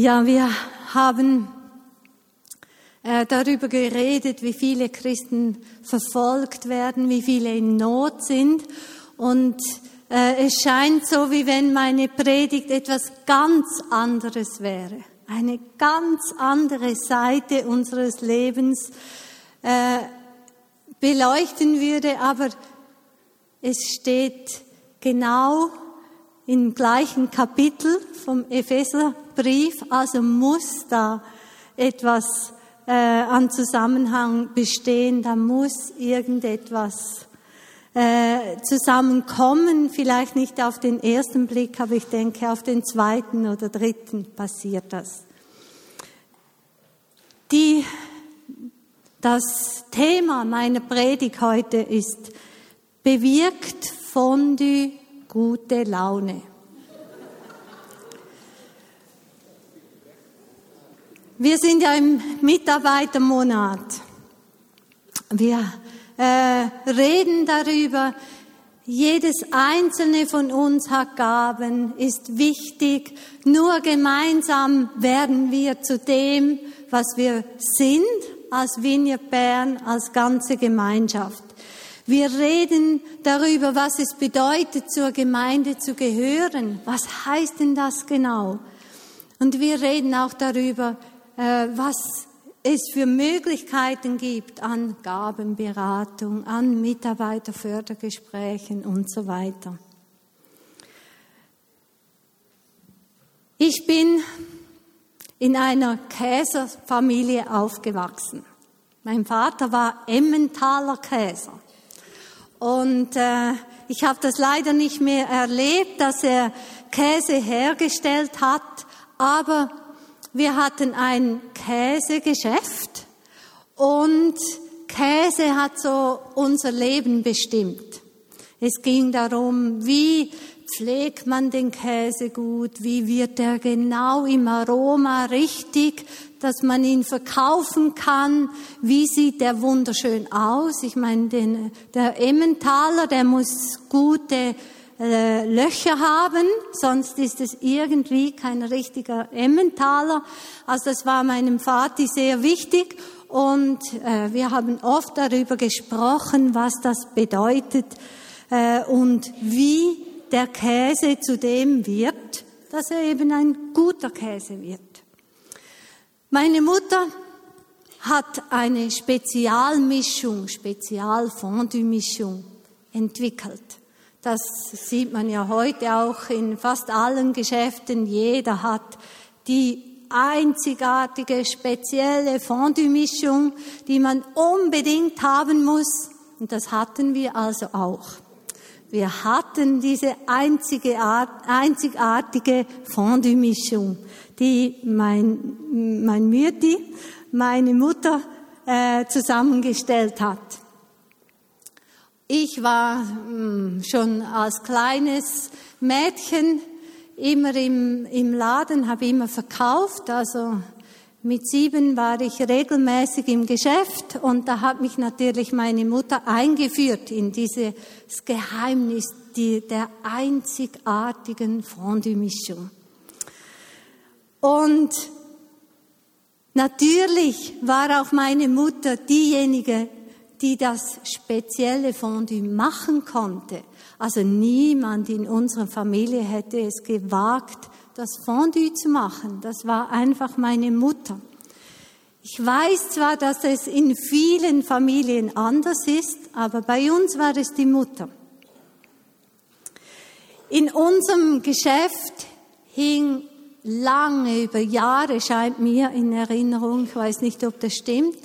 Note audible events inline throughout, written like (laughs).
Ja, wir haben äh, darüber geredet, wie viele Christen verfolgt werden, wie viele in Not sind. Und äh, es scheint so, wie wenn meine Predigt etwas ganz anderes wäre. Eine ganz andere Seite unseres Lebens äh, beleuchten würde, aber es steht genau im gleichen Kapitel vom Epheserbrief, also muss da etwas äh, an Zusammenhang bestehen, da muss irgendetwas äh, zusammenkommen, vielleicht nicht auf den ersten Blick, aber ich denke, auf den zweiten oder dritten passiert das. Die, das Thema meiner Predigt heute ist, bewirkt Fondue gute Laune. Wir sind ja im Mitarbeitermonat. Wir äh, reden darüber, jedes einzelne von uns hat Gaben, ist wichtig. Nur gemeinsam werden wir zu dem, was wir sind, als Vineyard Bern, als ganze Gemeinschaft. Wir reden darüber, was es bedeutet, zur Gemeinde zu gehören. Was heißt denn das genau? Und wir reden auch darüber, äh, was es für Möglichkeiten gibt an Gabenberatung, an Mitarbeiterfördergesprächen und so weiter. Ich bin in einer Käserfamilie aufgewachsen. Mein Vater war Emmentaler Käser. Und äh, ich habe das leider nicht mehr erlebt, dass er Käse hergestellt hat, aber wir hatten ein Käsegeschäft und Käse hat so unser Leben bestimmt. Es ging darum, wie pflegt man den Käse gut, wie wird er genau im Aroma richtig, dass man ihn verkaufen kann, wie sieht der wunderschön aus. Ich meine, den, der Emmentaler, der muss gute äh, Löcher haben, sonst ist es irgendwie kein richtiger Emmentaler. Also das war meinem Vati sehr wichtig und äh, wir haben oft darüber gesprochen, was das bedeutet äh, und wie der Käse zu dem wird, dass er eben ein guter Käse wird. Meine Mutter hat eine Spezialmischung, Spezialfondue-Mischung entwickelt. Das sieht man ja heute auch in fast allen Geschäften. Jeder hat die einzigartige, spezielle Fondue-Mischung, die man unbedingt haben muss. Und das hatten wir also auch. Wir hatten diese einzige Art, einzigartige Fondue-Mischung, die mein, mein Mütti, meine Mutter, äh, zusammengestellt hat. Ich war hm, schon als kleines Mädchen immer im, im Laden, habe immer verkauft. Also mit sieben war ich regelmäßig im Geschäft und da hat mich natürlich meine Mutter eingeführt in dieses Geheimnis der einzigartigen Fondue-Mischung. Und natürlich war auch meine Mutter diejenige, die das spezielle Fondue machen konnte. Also niemand in unserer Familie hätte es gewagt, das Fondue zu machen. Das war einfach meine Mutter. Ich weiß zwar, dass es in vielen Familien anders ist, aber bei uns war es die Mutter. In unserem Geschäft hing lange über Jahre, scheint mir in Erinnerung, ich weiß nicht, ob das stimmt,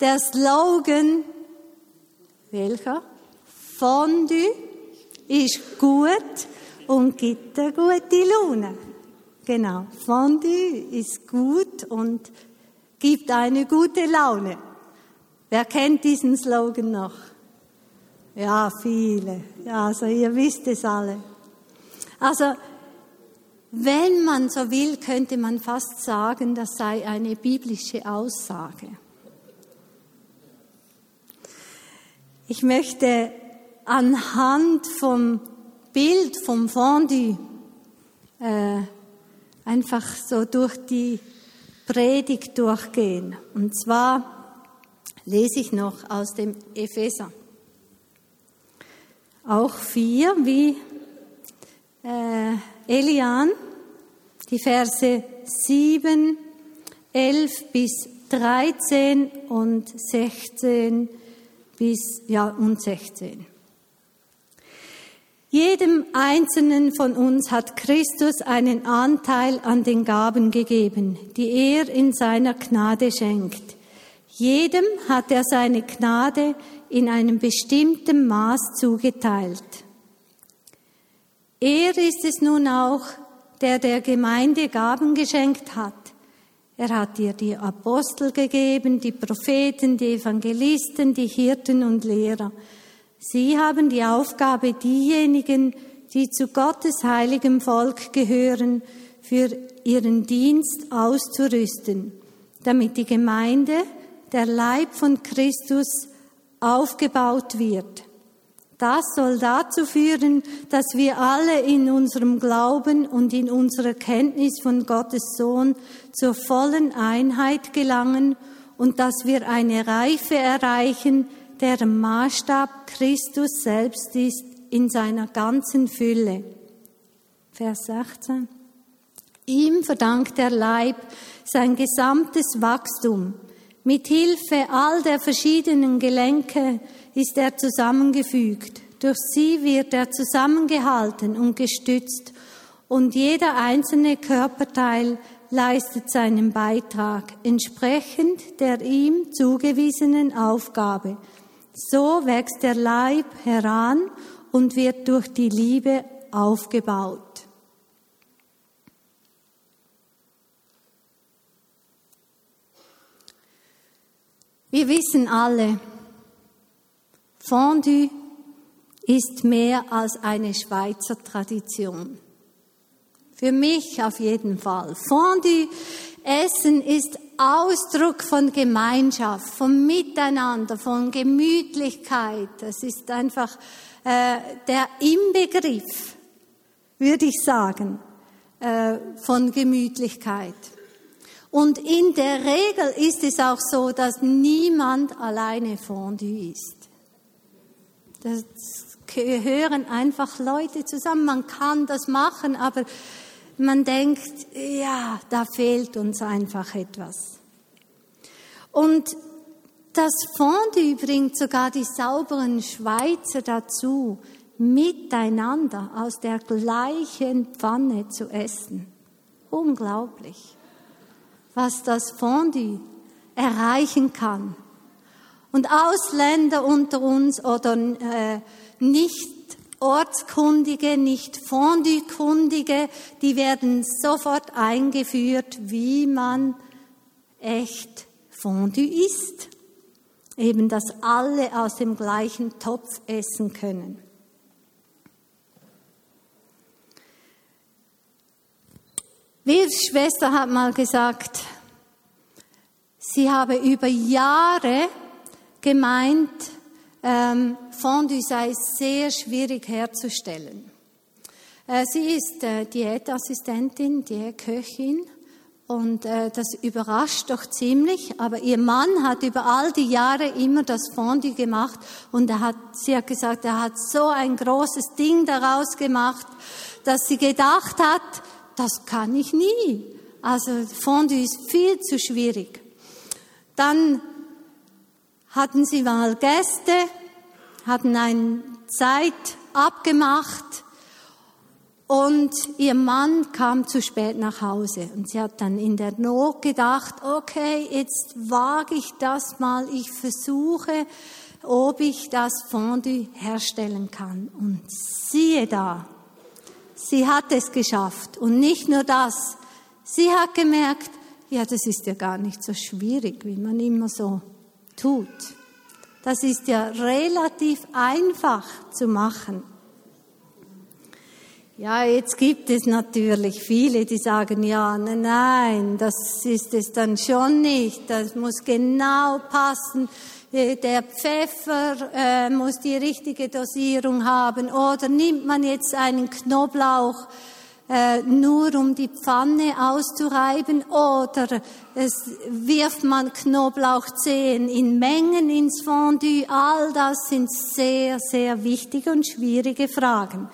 der Slogan welcher? Fondue ist gut und gibt eine gute Laune. Genau. Fondue ist gut und gibt eine gute Laune. Wer kennt diesen Slogan noch? Ja, viele. Also ihr wisst es alle. Also, wenn man so will, könnte man fast sagen, das sei eine biblische Aussage. Ich möchte anhand vom Bild vom Fondue äh, einfach so durch die Predigt durchgehen. Und zwar lese ich noch aus dem Epheser. Auch vier, wie äh, Elian, die Verse 7, 11 bis 13 und 16 bis, ja, und 16. Jedem Einzelnen von uns hat Christus einen Anteil an den Gaben gegeben, die er in seiner Gnade schenkt. Jedem hat er seine Gnade in einem bestimmten Maß zugeteilt. Er ist es nun auch, der der Gemeinde Gaben geschenkt hat. Er hat dir die Apostel gegeben, die Propheten, die Evangelisten, die Hirten und Lehrer. Sie haben die Aufgabe, diejenigen, die zu Gottes heiligem Volk gehören, für ihren Dienst auszurüsten, damit die Gemeinde, der Leib von Christus, aufgebaut wird. Das soll dazu führen, dass wir alle in unserem Glauben und in unserer Kenntnis von Gottes Sohn zur vollen Einheit gelangen und dass wir eine Reife erreichen, deren Maßstab Christus selbst ist in seiner ganzen Fülle. Vers 16. Ihm verdankt der Leib sein gesamtes Wachstum. Mit Hilfe all der verschiedenen Gelenke ist er zusammengefügt. Durch sie wird er zusammengehalten und gestützt und jeder einzelne Körperteil leistet seinen Beitrag entsprechend der ihm zugewiesenen Aufgabe. So wächst der Leib heran und wird durch die Liebe aufgebaut. Wir wissen alle, Fondue ist mehr als eine Schweizer Tradition. Für mich auf jeden Fall. Fondue Essen ist Ausdruck von Gemeinschaft, von Miteinander, von Gemütlichkeit. Das ist einfach äh, der Inbegriff, würde ich sagen, äh, von Gemütlichkeit. Und in der Regel ist es auch so, dass niemand alleine Fondue isst. Das gehören einfach Leute zusammen. Man kann das machen, aber man denkt, ja, da fehlt uns einfach etwas. Und das Fondue bringt sogar die sauberen Schweizer dazu, miteinander aus der gleichen Pfanne zu essen. Unglaublich, was das Fondue erreichen kann. Und Ausländer unter uns oder äh, nicht Ortskundige, nicht Fondue-Kundige, die werden sofort eingeführt, wie man echt Fondue isst. Eben, dass alle aus dem gleichen Topf essen können. Wills Schwester hat mal gesagt, sie habe über Jahre gemeint, ähm, Fondue sei sehr schwierig herzustellen. Äh, sie ist äh, Diätassistentin, Diätköchin und äh, das überrascht doch ziemlich. Aber ihr Mann hat über all die Jahre immer das Fondue gemacht und er hat, sie hat gesagt, er hat so ein großes Ding daraus gemacht, dass sie gedacht hat, das kann ich nie. Also Fondue ist viel zu schwierig. Dann hatten sie mal Gäste, hatten eine Zeit abgemacht? Und ihr Mann kam zu spät nach Hause. Und sie hat dann in der Not gedacht, okay, jetzt wage ich das mal, ich versuche, ob ich das Fondue herstellen kann. Und siehe da, sie hat es geschafft. Und nicht nur das, sie hat gemerkt, ja, das ist ja gar nicht so schwierig, wie man immer so tut. Das ist ja relativ einfach zu machen. Ja, jetzt gibt es natürlich viele, die sagen, ja, nein, das ist es dann schon nicht. Das muss genau passen. Äh, der Pfeffer äh, muss die richtige Dosierung haben. Oder nimmt man jetzt einen Knoblauch, äh, nur um die Pfanne auszureiben oder es wirft man Knoblauchzehen in Mengen ins Fondue. All das sind sehr, sehr wichtige und schwierige Fragen.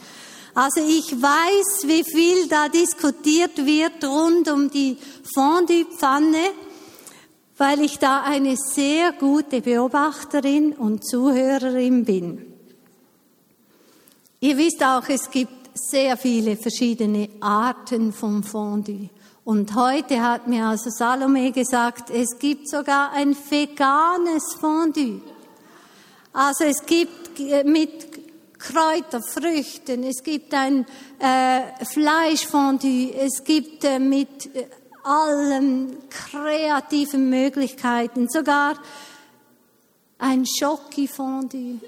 Also ich weiß, wie viel da diskutiert wird rund um die Fondue-Pfanne, weil ich da eine sehr gute Beobachterin und Zuhörerin bin. Ihr wisst auch, es gibt sehr viele verschiedene Arten vom Fondue. Und heute hat mir also Salome gesagt, es gibt sogar ein veganes Fondue. Also es gibt mit Kräuterfrüchten, es gibt ein äh, Fleischfondue, es gibt äh, mit äh, allen kreativen Möglichkeiten, sogar ein Schocki-Fondue,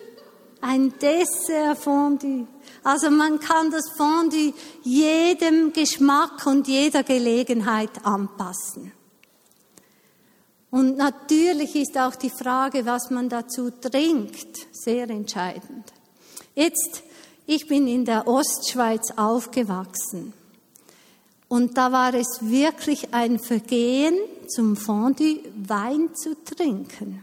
ein Dessert-Fondue. Also man kann das Fondue jedem Geschmack und jeder Gelegenheit anpassen. Und natürlich ist auch die Frage, was man dazu trinkt, sehr entscheidend. Jetzt, ich bin in der Ostschweiz aufgewachsen. Und da war es wirklich ein Vergehen, zum Fondue Wein zu trinken.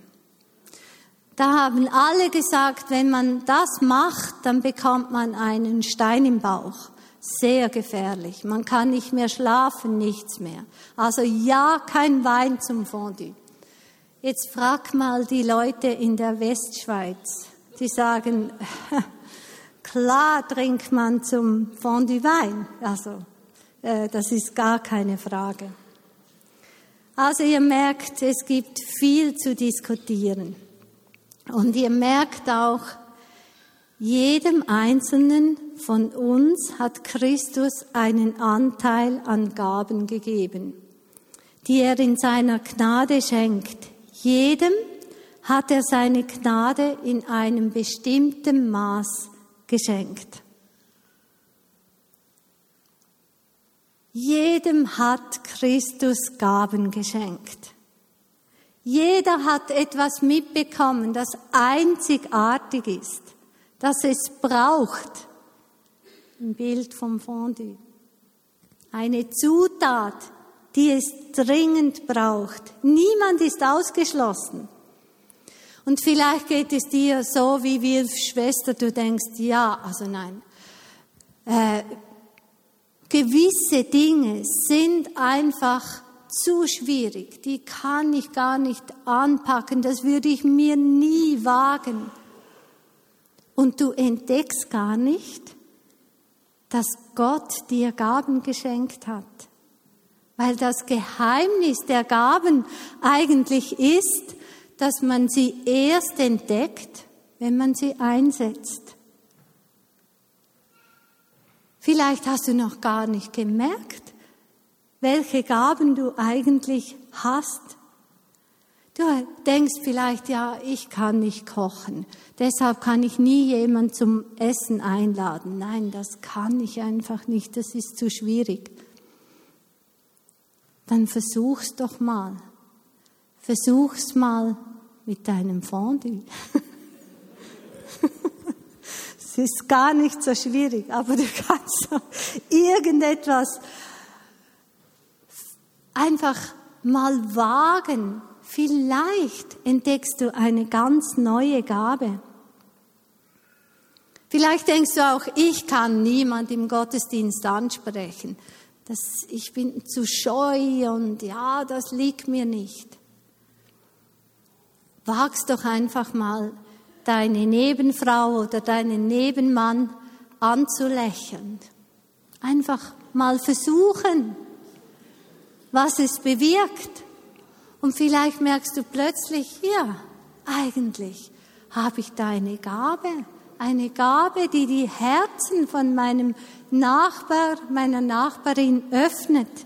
Da haben alle gesagt, wenn man das macht, dann bekommt man einen Stein im Bauch. Sehr gefährlich. Man kann nicht mehr schlafen, nichts mehr. Also ja, kein Wein zum Fondue. Jetzt frag mal die Leute in der Westschweiz. Die sagen, (laughs) Klar trinkt man zum Fondue Wein. Also, äh, das ist gar keine Frage. Also ihr merkt, es gibt viel zu diskutieren. Und ihr merkt auch, jedem Einzelnen von uns hat Christus einen Anteil an Gaben gegeben, die er in seiner Gnade schenkt. Jedem hat er seine Gnade in einem bestimmten Maß geschenkt. Jedem hat Christus Gaben geschenkt. Jeder hat etwas mitbekommen, das einzigartig ist, das es braucht. Ein Bild vom Fondue. Eine Zutat, die es dringend braucht. Niemand ist ausgeschlossen. Und vielleicht geht es dir so, wie wir Schwester, du denkst, ja, also nein. Äh, gewisse Dinge sind einfach zu schwierig, die kann ich gar nicht anpacken, das würde ich mir nie wagen. Und du entdeckst gar nicht, dass Gott dir Gaben geschenkt hat. Weil das Geheimnis der Gaben eigentlich ist, dass man sie erst entdeckt, wenn man sie einsetzt. Vielleicht hast du noch gar nicht gemerkt, welche Gaben du eigentlich hast. Du denkst vielleicht, ja, ich kann nicht kochen, deshalb kann ich nie jemand zum Essen einladen. Nein, das kann ich einfach nicht, das ist zu schwierig. Dann versuch's doch mal. Versuch's mal mit deinem Fondue. (laughs) es ist gar nicht so schwierig, aber du kannst (laughs) irgendetwas einfach mal wagen. Vielleicht entdeckst du eine ganz neue Gabe. Vielleicht denkst du auch, ich kann niemand im Gottesdienst ansprechen. Das, ich bin zu scheu und ja, das liegt mir nicht wagst doch einfach mal deine Nebenfrau oder deinen Nebenmann anzulächeln. Einfach mal versuchen, was es bewirkt. Und vielleicht merkst du plötzlich, ja, eigentlich habe ich da eine Gabe, eine Gabe, die die Herzen von meinem Nachbar, meiner Nachbarin öffnet.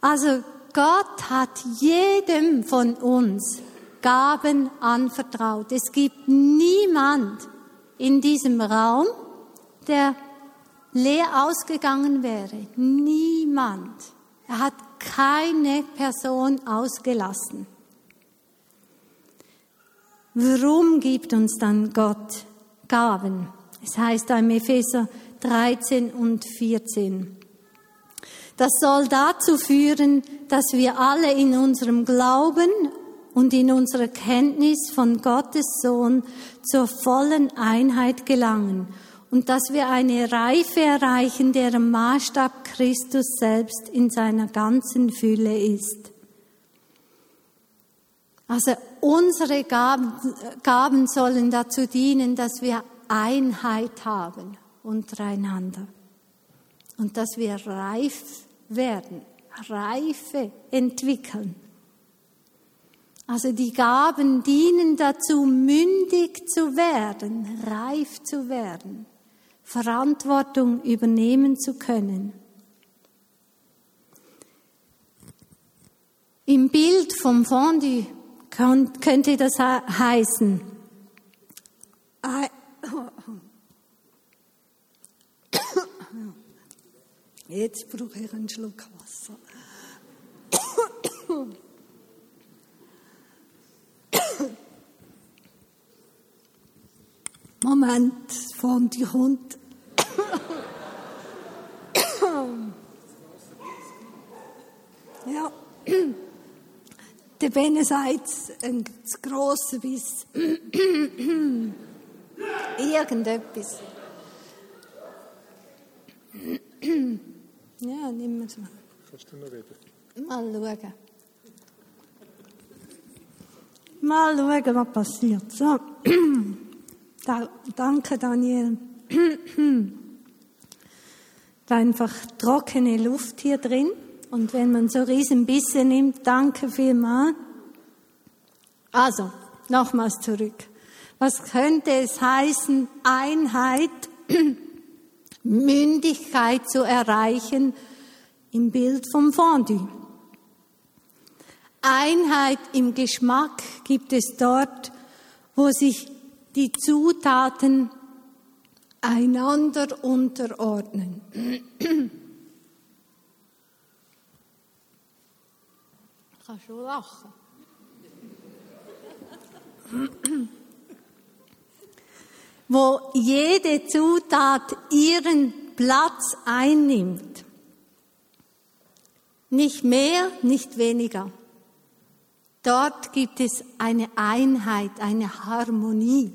Also Gott hat jedem von uns Gaben anvertraut. Es gibt niemand in diesem Raum, der leer ausgegangen wäre. Niemand. Er hat keine Person ausgelassen. Warum gibt uns dann Gott Gaben? Es heißt im Epheser 13 und 14. Das soll dazu führen, dass wir alle in unserem Glauben und in unserer Kenntnis von Gottes Sohn zur vollen Einheit gelangen und dass wir eine Reife erreichen, deren Maßstab Christus selbst in seiner ganzen Fülle ist. Also unsere Gaben, Gaben sollen dazu dienen, dass wir Einheit haben untereinander und dass wir reif werden, Reife entwickeln. Also die Gaben dienen dazu, mündig zu werden, reif zu werden, Verantwortung übernehmen zu können. Im Bild vom Fondue könnte das heißen, Jetzt brauche ich einen Schluck Wasser. Moment, von die Hund. ja. Der Bene sagt, ein grosser Biss. Irgendetwas. ja, nimm es mal. Kannst du noch reden? Mal schauen. Mal schauen, was passiert. So. Da, danke, Daniel. (clears throat) da einfach trockene Luft hier drin. Und wenn man so riesen Bisse nimmt, danke vielmals. Also, nochmals zurück. Was könnte es heißen, Einheit, (clears throat) Mündigkeit zu erreichen im Bild vom Fondue? Einheit im Geschmack gibt es dort, wo sich die Zutaten einander unterordnen. Ich kann schon lachen. Wo jede Zutat ihren Platz einnimmt. Nicht mehr, nicht weniger. Dort gibt es eine Einheit, eine Harmonie.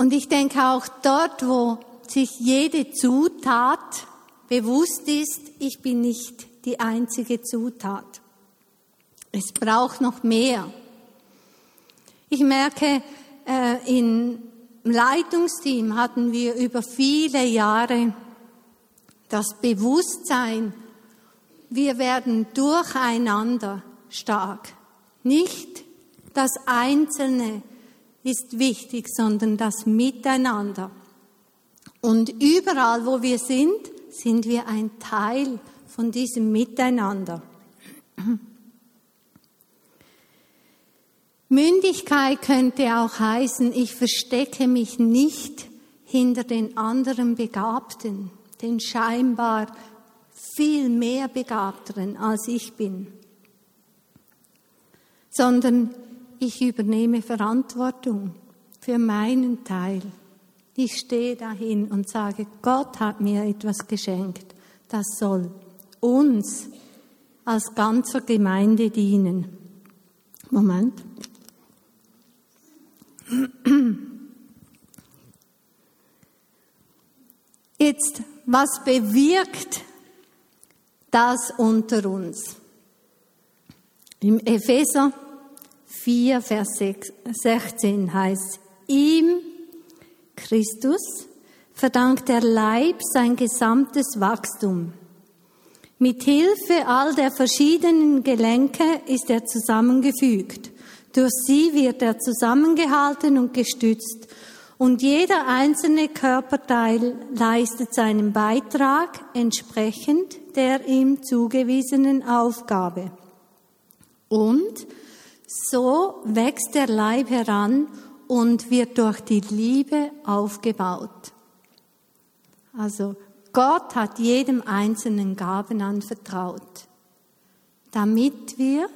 Und ich denke auch dort, wo sich jede Zutat bewusst ist, ich bin nicht die einzige Zutat. Es braucht noch mehr. Ich merke, äh, im Leitungsteam hatten wir über viele Jahre das Bewusstsein, wir werden durcheinander stark. Nicht das Einzelne ist wichtig, sondern das Miteinander. Und überall, wo wir sind, sind wir ein Teil von diesem Miteinander. Mündigkeit könnte auch heißen, ich verstecke mich nicht hinter den anderen Begabten, den scheinbar viel mehr Begabteren als ich bin, sondern ich übernehme Verantwortung für meinen Teil. Ich stehe dahin und sage, Gott hat mir etwas geschenkt. Das soll uns als ganzer Gemeinde dienen. Moment. Jetzt, was bewirkt das unter uns? Im Epheser 4, Vers 16 heißt, ihm, Christus, verdankt der Leib sein gesamtes Wachstum. Mit Hilfe all der verschiedenen Gelenke ist er zusammengefügt. Durch sie wird er zusammengehalten und gestützt. Und jeder einzelne Körperteil leistet seinen Beitrag entsprechend der ihm zugewiesenen Aufgabe. Und so wächst der Leib heran und wird durch die Liebe aufgebaut. Also Gott hat jedem einzelnen Gaben anvertraut, damit wir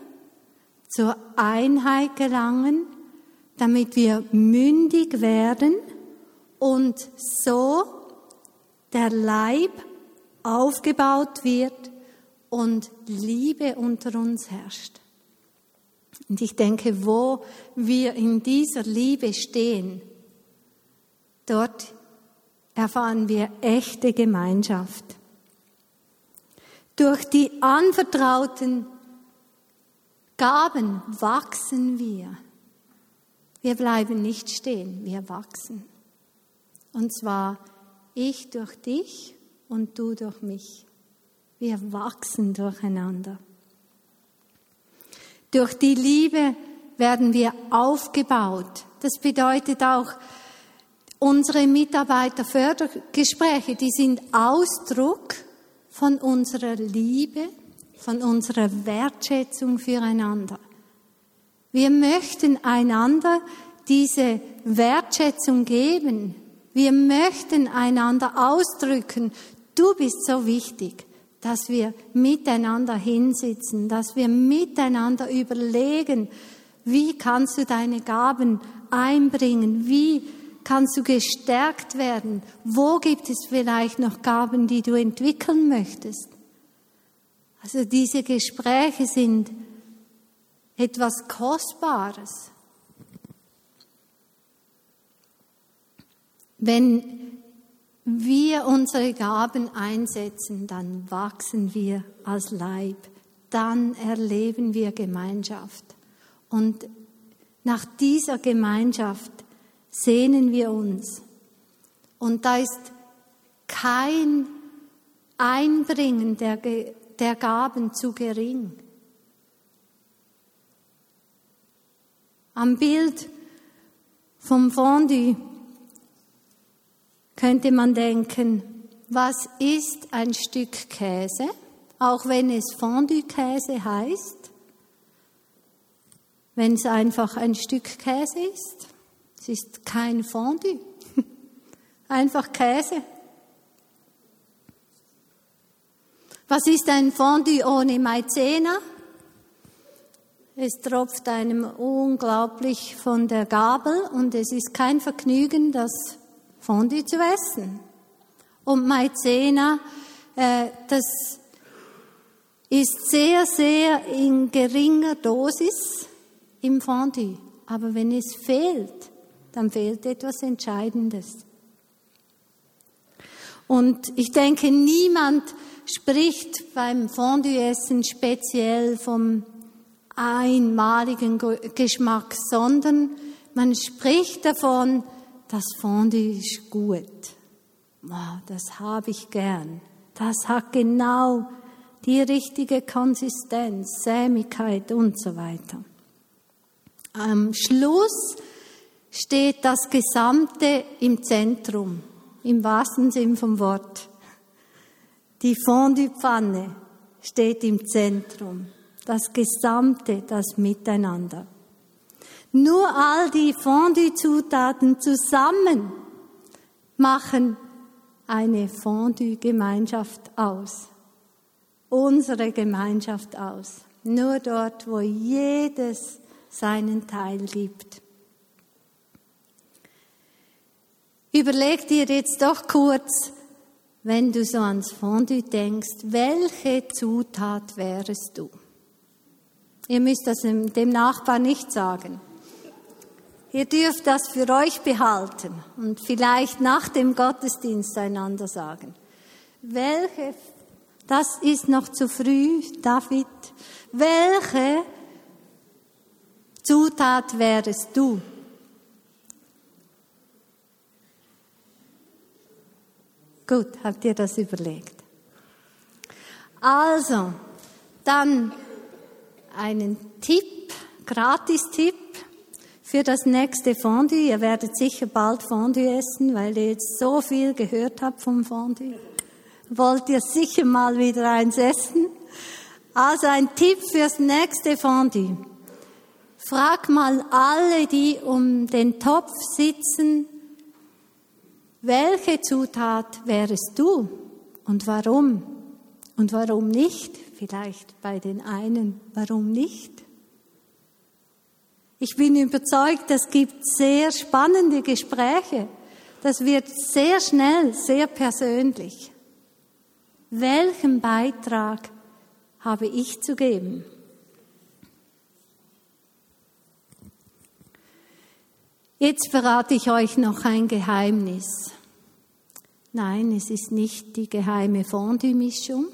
zur Einheit gelangen, damit wir mündig werden und so der Leib aufgebaut wird und Liebe unter uns herrscht. Und ich denke, wo wir in dieser Liebe stehen, dort erfahren wir echte Gemeinschaft. Durch die anvertrauten Gaben wachsen wir. Wir bleiben nicht stehen, wir wachsen. Und zwar ich durch dich und du durch mich. Wir wachsen durcheinander. Durch die Liebe werden wir aufgebaut. Das bedeutet auch, unsere Mitarbeiterfördergespräche, die sind Ausdruck von unserer Liebe, von unserer Wertschätzung füreinander. Wir möchten einander diese Wertschätzung geben. Wir möchten einander ausdrücken, du bist so wichtig, dass wir miteinander hinsitzen, dass wir miteinander überlegen, wie kannst du deine Gaben einbringen, wie kannst du gestärkt werden, wo gibt es vielleicht noch Gaben, die du entwickeln möchtest. Also diese Gespräche sind etwas Kostbares. Wenn wir unsere Gaben einsetzen, dann wachsen wir als Leib, dann erleben wir Gemeinschaft. Und nach dieser Gemeinschaft sehnen wir uns. Und da ist kein Einbringen der, der Gaben zu gering. Am Bild vom Fondue könnte man denken, was ist ein Stück Käse, auch wenn es Fondue-Käse heißt, wenn es einfach ein Stück Käse ist? Es ist kein Fondue, (laughs) einfach Käse. Was ist ein Fondue ohne Maizena? Es tropft einem unglaublich von der Gabel und es ist kein Vergnügen, das Fondue zu essen. Und Maizena, äh, das ist sehr, sehr in geringer Dosis im Fondue. Aber wenn es fehlt, dann fehlt etwas Entscheidendes. Und ich denke, niemand spricht beim Fondue-Essen speziell vom einmaligen Geschmack, sondern man spricht davon, das Fondue ist gut. Wow, das habe ich gern. Das hat genau die richtige Konsistenz, Sämigkeit und so weiter. Am Schluss steht das Gesamte im Zentrum, im wahrsten Sinn vom Wort. Die Fondue-Pfanne steht im Zentrum das Gesamte, das Miteinander. Nur all die Fondue-Zutaten zusammen machen eine Fondue-Gemeinschaft aus. Unsere Gemeinschaft aus. Nur dort, wo jedes seinen Teil gibt. Überleg dir jetzt doch kurz, wenn du so ans Fondue denkst, welche Zutat wärest du? Ihr müsst das dem Nachbarn nicht sagen. Ihr dürft das für euch behalten und vielleicht nach dem Gottesdienst einander sagen. Welche, das ist noch zu früh, David, welche Zutat wärest du? Gut, habt ihr das überlegt? Also, dann einen Tipp, Gratis-Tipp für das nächste Fondue. Ihr werdet sicher bald Fondue essen, weil ihr jetzt so viel gehört habt vom Fondue. Wollt ihr sicher mal wieder eins essen? Also ein Tipp fürs nächste Fondue. Frag mal alle, die um den Topf sitzen, welche Zutat wärest du und warum? Und warum nicht? Vielleicht bei den einen, warum nicht? Ich bin überzeugt, es gibt sehr spannende Gespräche. Das wird sehr schnell, sehr persönlich. Welchen Beitrag habe ich zu geben? Jetzt verrate ich euch noch ein Geheimnis. Nein, es ist nicht die geheime Fondue-Mischung,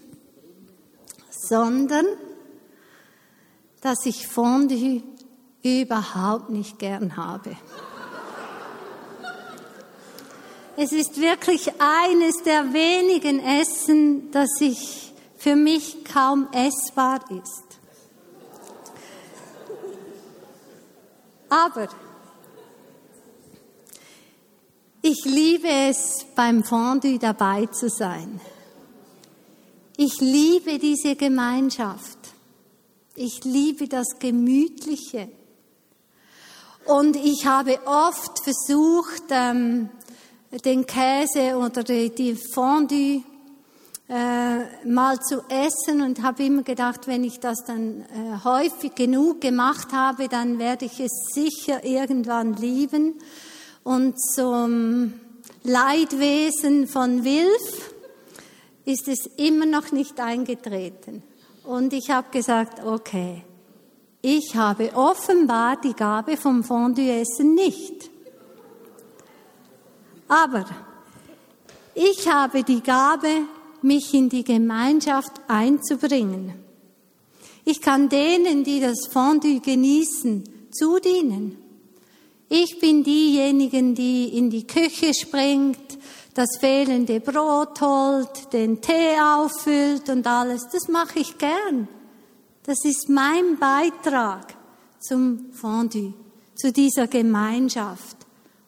sondern dass ich Fondue überhaupt nicht gern habe. Es ist wirklich eines der wenigen Essen, das ich für mich kaum essbar ist. Aber ich liebe es, beim Fondue dabei zu sein. Ich liebe diese Gemeinschaft. Ich liebe das Gemütliche. Und ich habe oft versucht, ähm, den Käse oder die, Fondue äh, mal zu essen und habe immer gedacht, wenn ich das dann äh, häufig genug gemacht habe, dann werde ich es sicher irgendwann lieben. Und zum Leidwesen von Wilf ist es immer noch nicht eingetreten. Und ich habe gesagt, okay, ich habe offenbar die Gabe vom Fondue-Essen nicht. Aber ich habe die Gabe, mich in die Gemeinschaft einzubringen. Ich kann denen, die das Fondue genießen, zudienen. Ich bin diejenigen, die in die Küche springt, das fehlende Brot holt, den Tee auffüllt und alles. Das mache ich gern. Das ist mein Beitrag zum Fondue, zu dieser Gemeinschaft.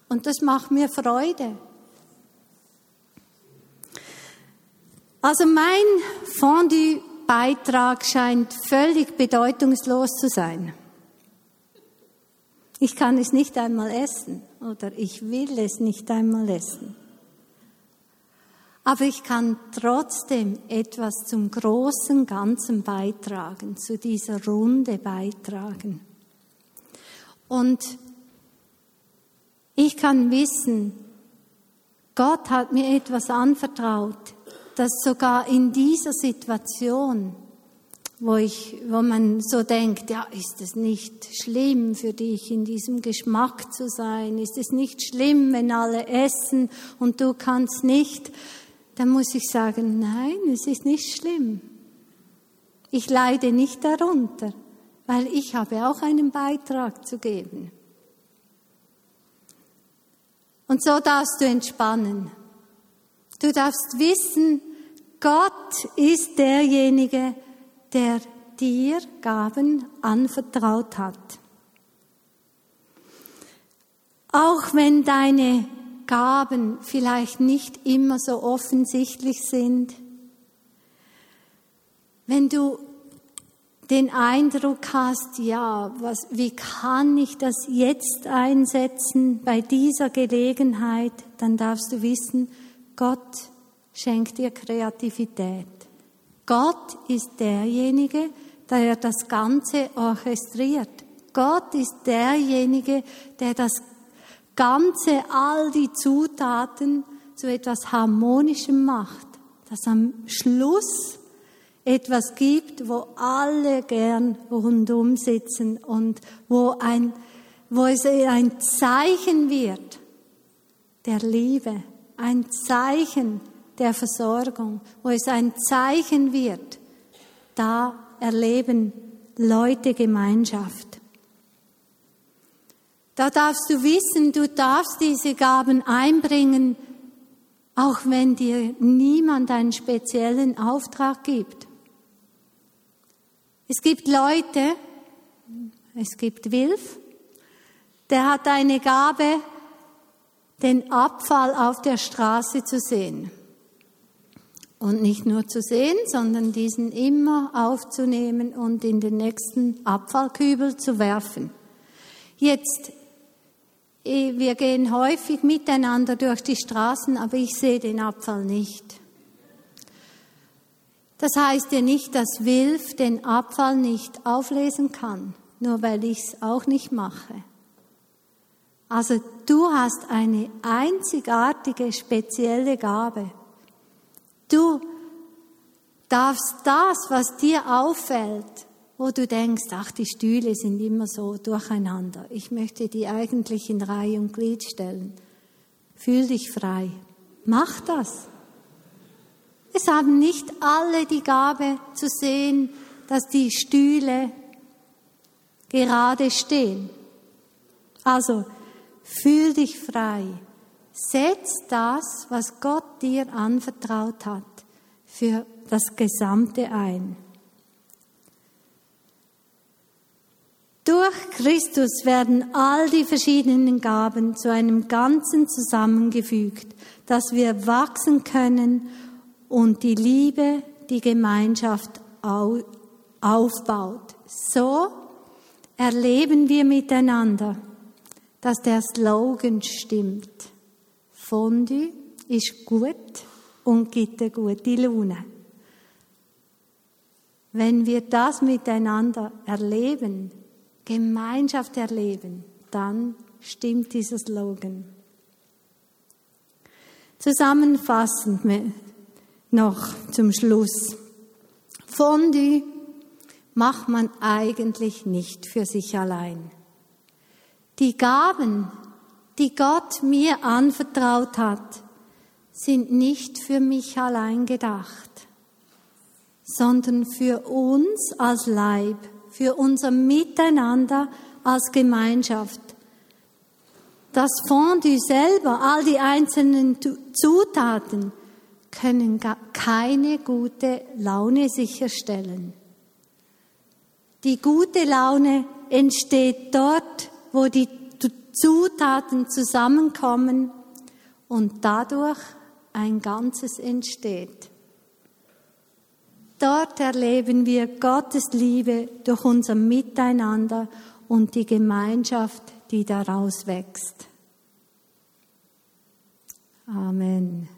Und das macht mir Freude. Also mein Fondue-Beitrag scheint völlig bedeutungslos zu sein. Ich kann es nicht einmal essen oder ich will es nicht einmal essen. Aber ich kann trotzdem etwas zum großen Ganzen beitragen, zu dieser Runde beitragen. Und ich kann wissen, Gott hat mir etwas anvertraut, das sogar in dieser Situation wo ich, wo man so denkt, ja, ist es nicht schlimm für dich, in diesem Geschmack zu sein? Ist es nicht schlimm, wenn alle essen und du kannst nicht? Dann muss ich sagen, nein, es ist nicht schlimm. Ich leide nicht darunter, weil ich habe auch einen Beitrag zu geben. Und so darfst du entspannen. Du darfst wissen, Gott ist derjenige, der dir Gaben anvertraut hat. Auch wenn deine Gaben vielleicht nicht immer so offensichtlich sind, wenn du den Eindruck hast, ja, was, wie kann ich das jetzt einsetzen bei dieser Gelegenheit, dann darfst du wissen, Gott schenkt dir Kreativität. Gott ist derjenige, der das Ganze orchestriert. Gott ist derjenige, der das Ganze, all die Zutaten zu etwas Harmonischem macht, dass am Schluss etwas gibt, wo alle gern rundum sitzen und wo, ein, wo es ein Zeichen wird der Liebe, ein Zeichen der Versorgung, wo es ein Zeichen wird, da erleben Leute Gemeinschaft. Da darfst du wissen, du darfst diese Gaben einbringen, auch wenn dir niemand einen speziellen Auftrag gibt. Es gibt Leute, es gibt Wilf, der hat eine Gabe, den Abfall auf der Straße zu sehen. Und nicht nur zu sehen, sondern diesen immer aufzunehmen und in den nächsten Abfallkübel zu werfen. Jetzt, wir gehen häufig miteinander durch die Straßen, aber ich sehe den Abfall nicht. Das heißt ja nicht, dass Wilf den Abfall nicht auflesen kann. nur weil ich es auch nicht mache. Also du hast eine einzigartige, spezielle Gabe. Du darfst das, was dir auffällt, wo du denkst, ach, die Stühle sind immer so durcheinander. Ich möchte die eigentlich in Reihe und Glied stellen. Fühl dich frei. Mach das. Es haben nicht alle die Gabe zu sehen, dass die Stühle gerade stehen. Also, fühl dich frei. Setz das, was Gott dir anvertraut hat, für das Gesamte ein. Durch Christus werden all die verschiedenen Gaben zu einem Ganzen zusammengefügt, dass wir wachsen können und die Liebe, die Gemeinschaft aufbaut. So erleben wir miteinander, dass der Slogan stimmt. Fondue ist gut und gibt eine gute Laune. Wenn wir das miteinander erleben, Gemeinschaft erleben, dann stimmt dieser Slogan. Zusammenfassend noch zum Schluss. Fondue macht man eigentlich nicht für sich allein. Die Gaben, die Gott mir anvertraut hat, sind nicht für mich allein gedacht, sondern für uns als Leib für unser Miteinander als Gemeinschaft. Das Fondue selber, all die einzelnen Zutaten, können keine gute Laune sicherstellen. Die gute Laune entsteht dort, wo die Zutaten zusammenkommen und dadurch ein Ganzes entsteht. Dort erleben wir Gottes Liebe durch unser Miteinander und die Gemeinschaft, die daraus wächst. Amen.